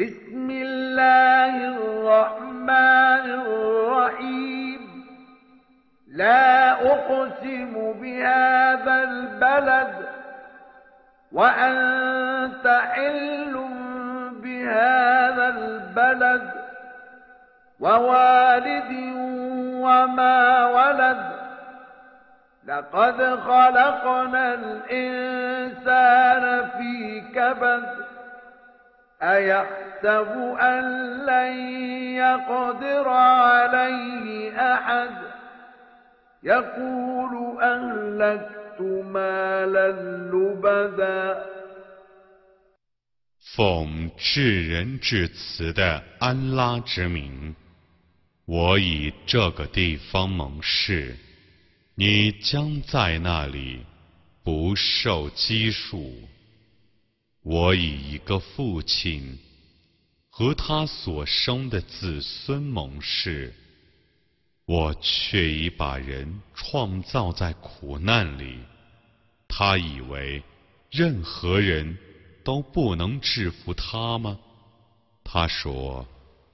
بسم الله الرحمن الرحيم. لا أقسم بهذا البلد وأنت حل بهذا البلد ووالد وما ولد. لقد خلقنا الإنسان في كبد أيحسب أن لن يقدر عليه أحد يقول أهلكت مالا لبدا 奉至仁至慈的安拉之名，我以这个地方盟誓，你将在那里不受拘束。 我以一个父亲和他所生的子孙盟誓，我却已把人创造在苦难里。他以为任何人都不能制服他吗？他说：“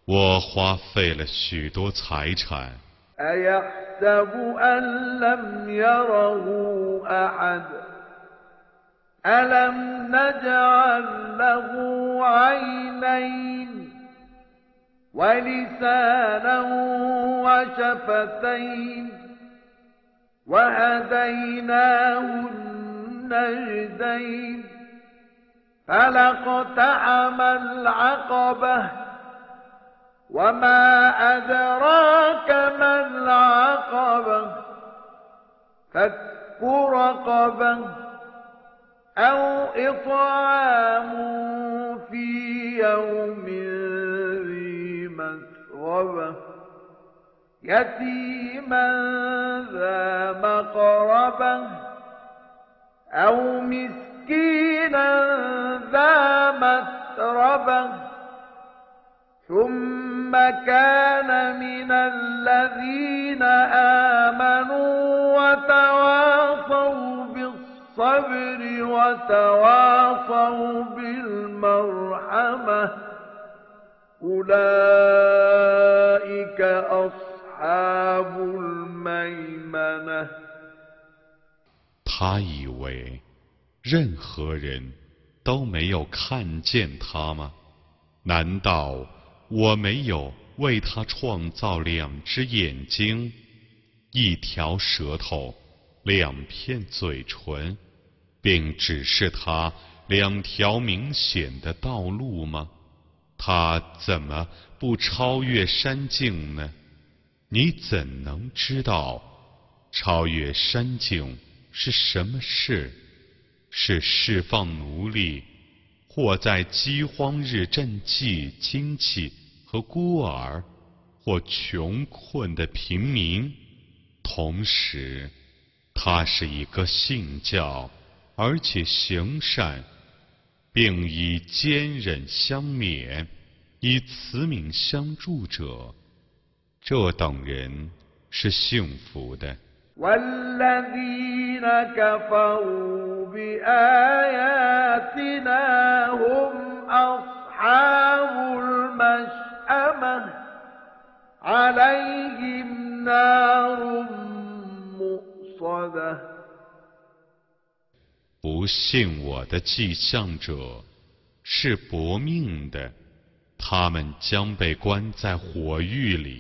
我花费了许多财产。” ألم نجعل له عينين ولسانا وشفتين وهديناه النجدين فلقتحم العقبة وما أدراك ما العقبة فك رقبه أو إطعام في يوم ذي مسغبة يتيما ذا مقربة أو مسكينا ذا متربة ثم كان من الذين آمنوا وتواصوا بالصبر 他以为任何人都没有看见他吗？难道我没有为他创造两只眼睛，一条舌头？ 两片嘴唇，并指示他两条明显的道路吗？他怎么不超越山境呢？你怎能知道超越山境是什么事？是释放奴隶，或在饥荒日赈济亲戚和孤儿，或穷困的平民，同时。他是一个信教，而且行善，并以坚忍相勉，以慈悯相助者，这等人是幸福的。不信我的迹象者是薄命的，他们将被关在火狱里。